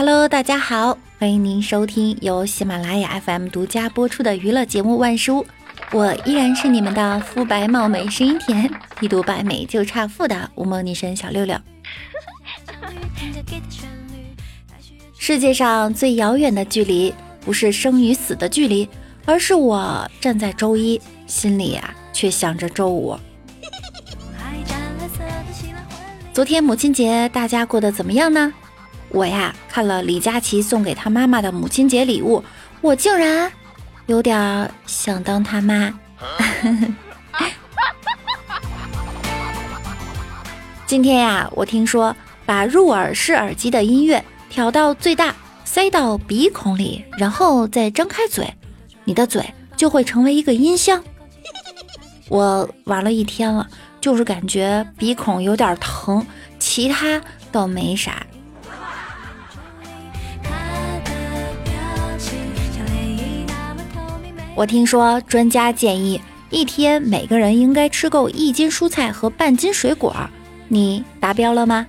Hello，大家好，欢迎您收听由喜马拉雅 FM 独家播出的娱乐节目《万事屋》，我依然是你们的肤白貌美、声音甜、一读百美就差富的无梦女神小六六。世界上最遥远的距离，不是生与死的距离，而是我站在周一，心里啊却想着周五。昨天母亲节，大家过得怎么样呢？我呀看了李佳琦送给他妈妈的母亲节礼物，我竟然有点想当他妈。今天呀，我听说把入耳式耳机的音乐调到最大，塞到鼻孔里，然后再张开嘴，你的嘴就会成为一个音箱。我玩了一天了，就是感觉鼻孔有点疼，其他倒没啥。我听说专家建议一天每个人应该吃够一斤蔬菜和半斤水果，你达标了吗？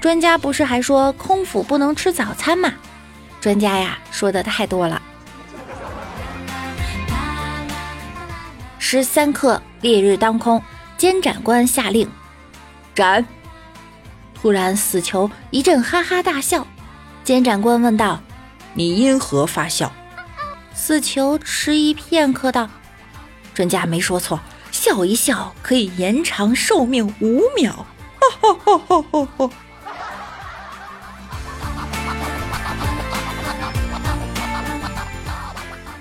专家不是还说空腹不能吃早餐吗？专家呀说的太多了。十三刻，烈日当空，监斩官下令斩。突然，死囚一阵哈哈大笑。监斩官问道：“你因何发笑？”死囚迟疑片刻道：“专家没说错，笑一笑可以延长寿命五秒。”哈哈哈哈哈！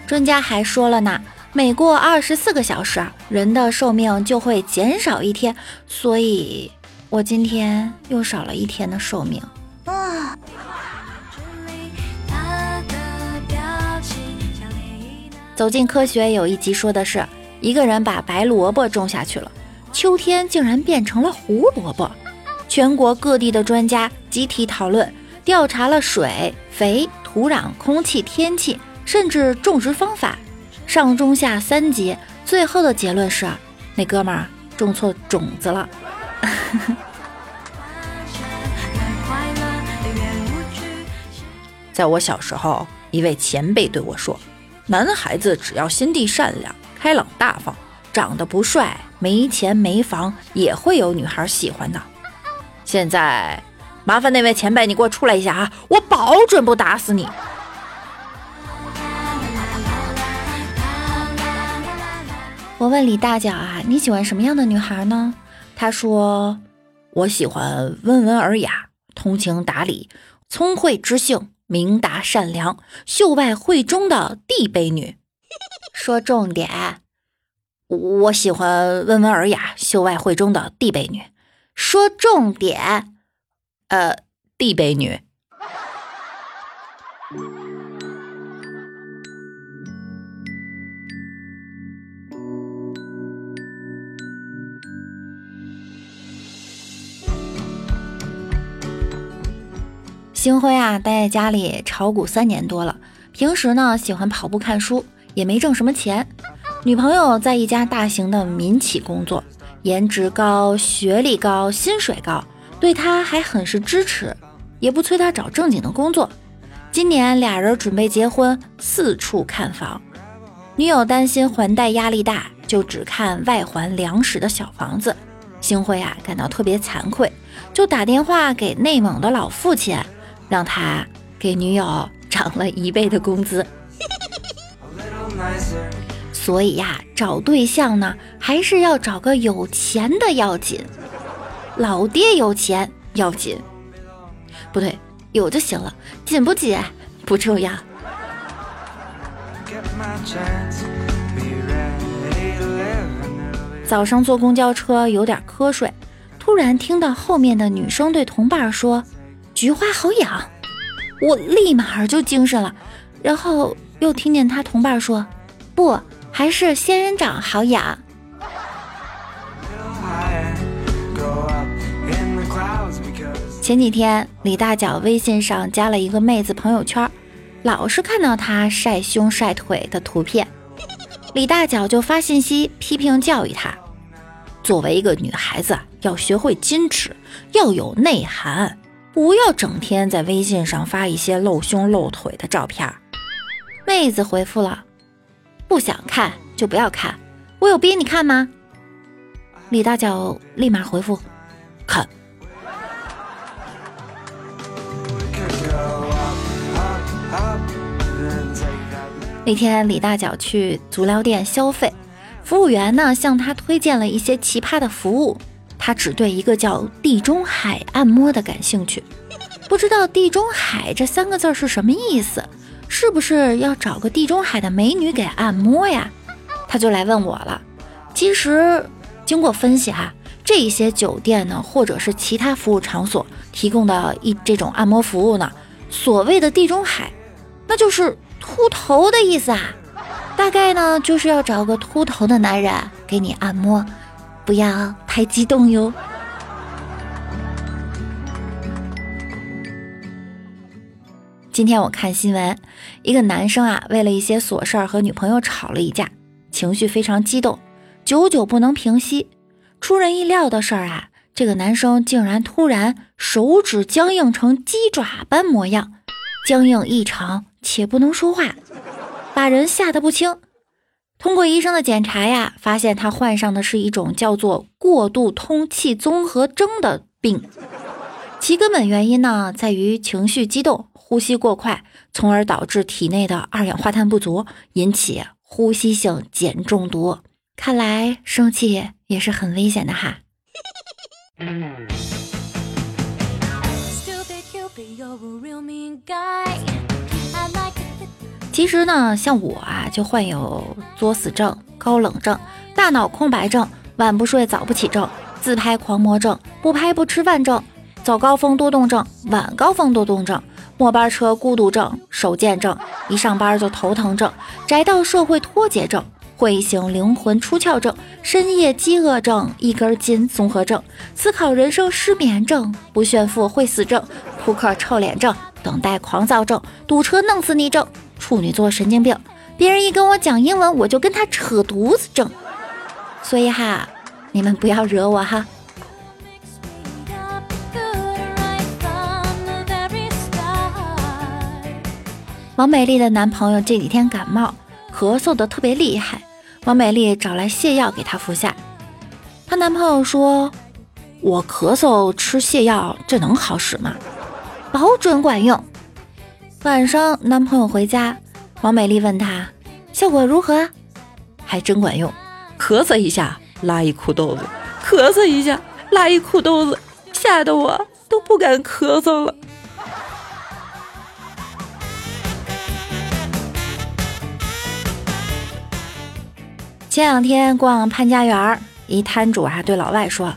专家还说了呢，每过二十四个小时，人的寿命就会减少一天，所以我今天又少了一天的寿命。走进科学有一集说的是，一个人把白萝卜种下去了，秋天竟然变成了胡萝卜。全国各地的专家集体讨论，调查了水、肥、土壤、空气、天气，甚至种植方法，上中下三级，最后的结论是，那哥们儿种错种子了。在我小时候，一位前辈对我说。男孩子只要心地善良、开朗大方，长得不帅、没钱没房，也会有女孩喜欢的。现在，麻烦那位前辈，你给我出来一下啊！我保准不打死你。我问李大脚啊，你喜欢什么样的女孩呢？他说，我喜欢温文尔雅、通情达理、聪慧知性。明达善良、秀外慧中的地卑女，说重点。我喜欢温文尔雅、秀外慧中的地卑女。说重点。呃，地卑女。星辉啊，待在家里炒股三年多了。平时呢，喜欢跑步看书，也没挣什么钱。女朋友在一家大型的民企工作，颜值高，学历高，薪水高，对他还很是支持，也不催他找正经的工作。今年俩人准备结婚，四处看房。女友担心还贷压力大，就只看外环两室的小房子。星辉啊，感到特别惭愧，就打电话给内蒙的老父亲。让他给女友涨了一倍的工资，所以呀，找对象呢，还是要找个有钱的要紧。老爹有钱要紧，不对，有就行了，紧不紧不重要。早上坐公交车有点瞌睡，突然听到后面的女生对同伴说。菊花好养，我立马就精神了。然后又听见他同伴说：“不，还是仙人掌好养。”前几天李大脚微信上加了一个妹子朋友圈，老是看到她晒胸晒腿的图片，李大脚就发信息批评教育她：“作为一个女孩子，要学会矜持，要有内涵。”不要整天在微信上发一些露胸露腿的照片。妹子回复了：“不想看就不要看，我有逼你看吗？”李大脚立马回复：“看。”那天李大脚去足疗店消费，服务员呢向他推荐了一些奇葩的服务，他只对一个叫地中海按摩的感兴趣，不知道地中海这三个字是什么意思，是不是要找个地中海的美女给按摩呀？他就来问我了。其实经过分析哈，这些酒店呢或者是其他服务场所提供的一这种按摩服务呢，所谓的地中海，那就是。秃头的意思啊，大概呢就是要找个秃头的男人给你按摩，不要太激动哟。今天我看新闻，一个男生啊，为了一些琐事儿和女朋友吵了一架，情绪非常激动，久久不能平息。出人意料的事儿啊，这个男生竟然突然手指僵硬成鸡爪般模样，僵硬异常。且不能说话，把人吓得不轻。通过医生的检查呀，发现他患上的是一种叫做过度通气综合征的病。其根本原因呢，在于情绪激动、呼吸过快，从而导致体内的二氧化碳不足，引起呼吸性碱中毒。看来生气也是很危险的哈。其实呢，像我啊，就患有作死症、高冷症、大脑空白症、晚不睡早不起症、自拍狂魔症、不拍不吃饭症、早高峰多动症、晚高峰多动症、末班车孤独症、手贱症、一上班就头疼症、宅到社会脱节症、会醒灵魂出窍症、深夜饥饿症、一根筋综合症、思考人生失眠症、不炫富会死症、扑克臭脸症、等待狂躁症、堵车弄死你症。处女座神经病，别人一跟我讲英文，我就跟他扯犊子症。所以哈，你们不要惹我哈。王美丽的男朋友这几天感冒，咳嗽的特别厉害。王美丽找来泻药给他服下，她男朋友说：“我咳嗽吃泻药，这能好使吗？保准管用。”晚上，男朋友回家，王美丽问他效果如何，还真管用。咳嗽一下拉一裤兜子，咳嗽一下拉一裤兜子，吓得我都不敢咳嗽了。前两天逛潘家园，一摊主啊对老外说：“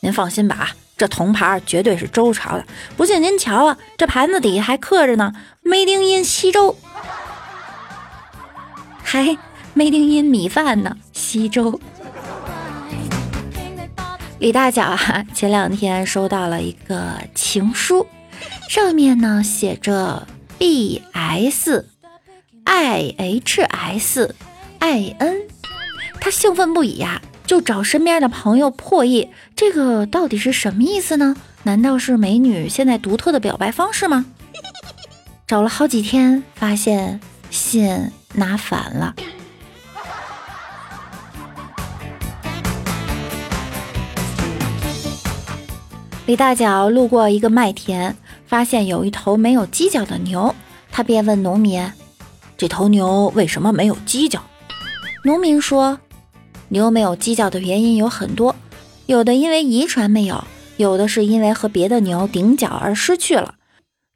您放心吧。”这铜盘绝对是周朝的，不信您瞧啊，这盘子底下还刻着呢，Made in 西周，还 Made in 米饭呢，西周。李大脚啊，前两天收到了一个情书，上面呢写着 B S I H S I N，他兴奋不已呀。就找身边的朋友破译，这个到底是什么意思呢？难道是美女现在独特的表白方式吗？找了好几天，发现信拿反了。李大脚路过一个麦田，发现有一头没有犄角的牛，他便问农民：“这头牛为什么没有犄角？”农民说。牛没有犄角的原因有很多，有的因为遗传没有，有的是因为和别的牛顶角而失去了，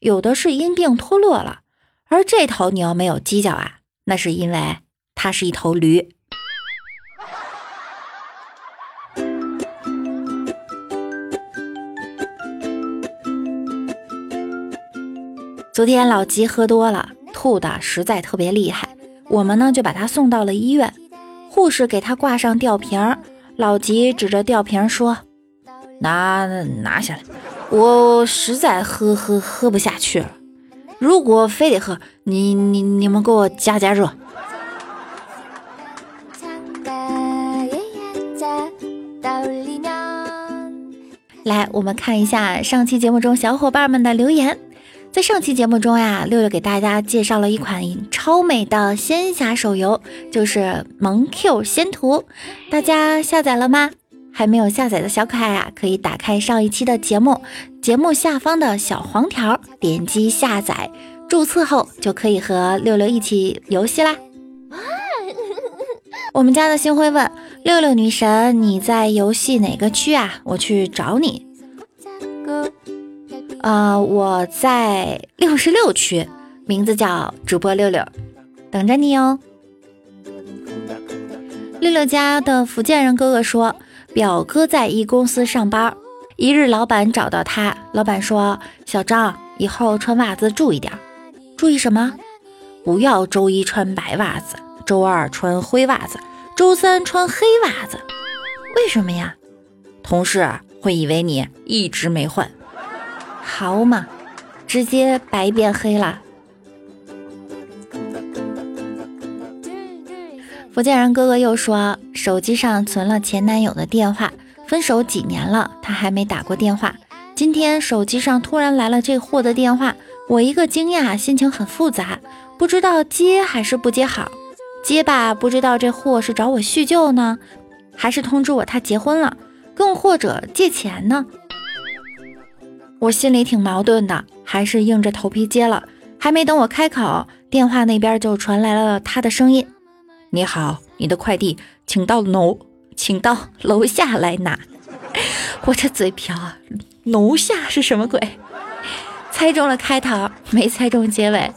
有的是因病脱落了。而这头牛没有犄角啊，那是因为它是一头驴。昨天老吉喝多了，吐的实在特别厉害，我们呢就把他送到了医院。护士给他挂上吊瓶，老吉指着吊瓶说：“拿拿下来，我实在喝喝喝不下去了。如果非得喝，你你你们给我加加热。”来，我们看一下上期节目中小伙伴们的留言。在上期节目中呀，六六给大家介绍了一款超美的仙侠手游，就是《萌 Q 仙图》，大家下载了吗？还没有下载的小可爱啊，可以打开上一期的节目，节目下方的小黄条，点击下载，注册后就可以和六六一起游戏啦。我们家的星辉问六六女神，你在游戏哪个区啊？我去找你。呃，我在六十六区，名字叫主播六六，等着你哦。六六家的福建人哥哥说，表哥在一公司上班，一日老板找到他，老板说：“小张，以后穿袜子注意点，注意什么？不要周一穿白袜子，周二穿灰袜子，周三穿黑袜子。为什么呀？同事会以为你一直没换。”好嘛，直接白变黑了。福建人哥哥又说，手机上存了前男友的电话，分手几年了，他还没打过电话。今天手机上突然来了这货的电话，我一个惊讶，心情很复杂，不知道接还是不接好。接吧，不知道这货是找我叙旧呢，还是通知我他结婚了，更或者借钱呢？我心里挺矛盾的，还是硬着头皮接了。还没等我开口，电话那边就传来了他的声音：“你好，你的快递，请到楼，请到楼下来拿。”我这嘴瓢啊，楼下是什么鬼？猜中了开头，没猜中结尾。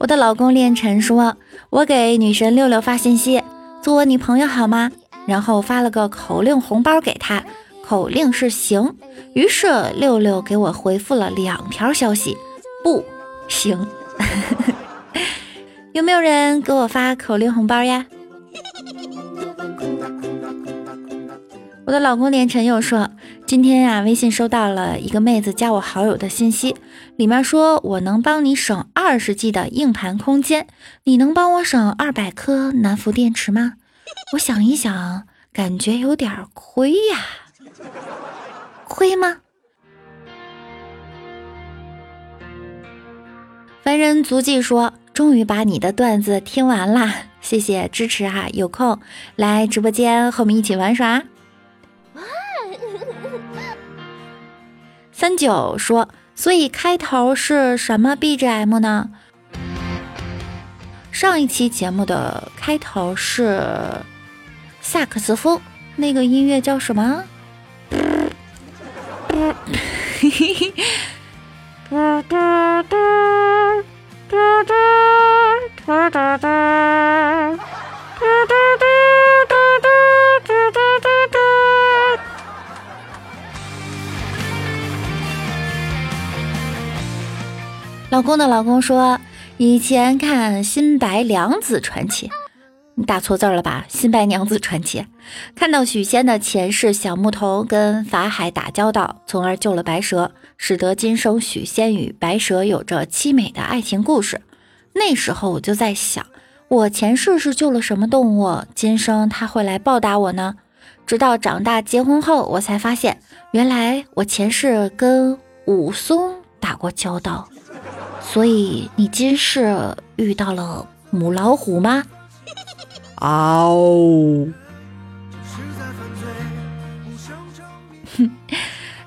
我的老公练晨说：“我给女神六六发信息，做我女朋友好吗？”然后发了个口令红包给他，口令是行。于是六六给我回复了两条消息，不行。有没有人给我发口令红包呀？我的老公连晨又说，今天呀，微信收到了一个妹子加我好友的信息，里面说我能帮你省二十 G 的硬盘空间，你能帮我省二百颗南孚电池吗？我想一想，感觉有点亏呀，亏吗？凡人足迹说，终于把你的段子听完啦，谢谢支持啊！有空来直播间和我们一起玩耍。三九说，所以开头是什么 BGM 呢？上一期节目的开头是萨克斯风，那个音乐叫什么？嘿嘿嘿，哒哒哒哒哒哒哒哒哒哒哒哒哒哒哒哒。老公的老公说。以前看《新白娘子传奇》。你打错字了吧？新白娘子传奇，看到许仙的前世小木头跟法海打交道，从而救了白蛇，使得今生许仙与白蛇有着凄美的爱情故事。那时候我就在想，我前世是救了什么动物，今生他会来报答我呢？直到长大结婚后，我才发现，原来我前世跟武松打过交道。所以你今世遇到了母老虎吗？哦，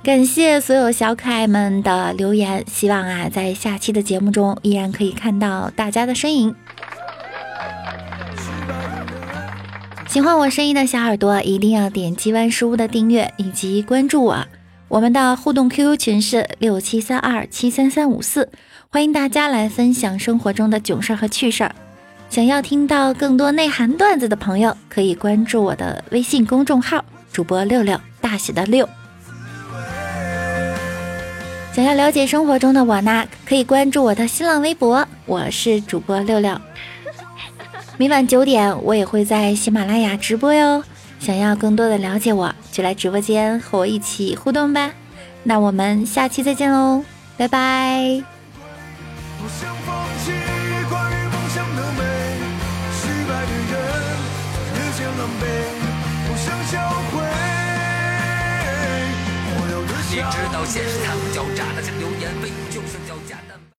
感谢所有小可爱们的留言，希望啊，在下期的节目中依然可以看到大家的身影。喜欢我声音的小耳朵，一定要点击万事屋的订阅以及关注我。我们的互动 QQ 群是六七三二七三三五四，欢迎大家来分享生活中的囧事儿和趣事儿。想要听到更多内涵段子的朋友，可以关注我的微信公众号“主播六六大写的六”。想要了解生活中的我呢，可以关注我的新浪微博，我是主播六六。每晚九点，我也会在喜马拉雅直播哟。想要更多的了解我，就来直播间和我一起互动吧。那我们下期再见喽，拜拜。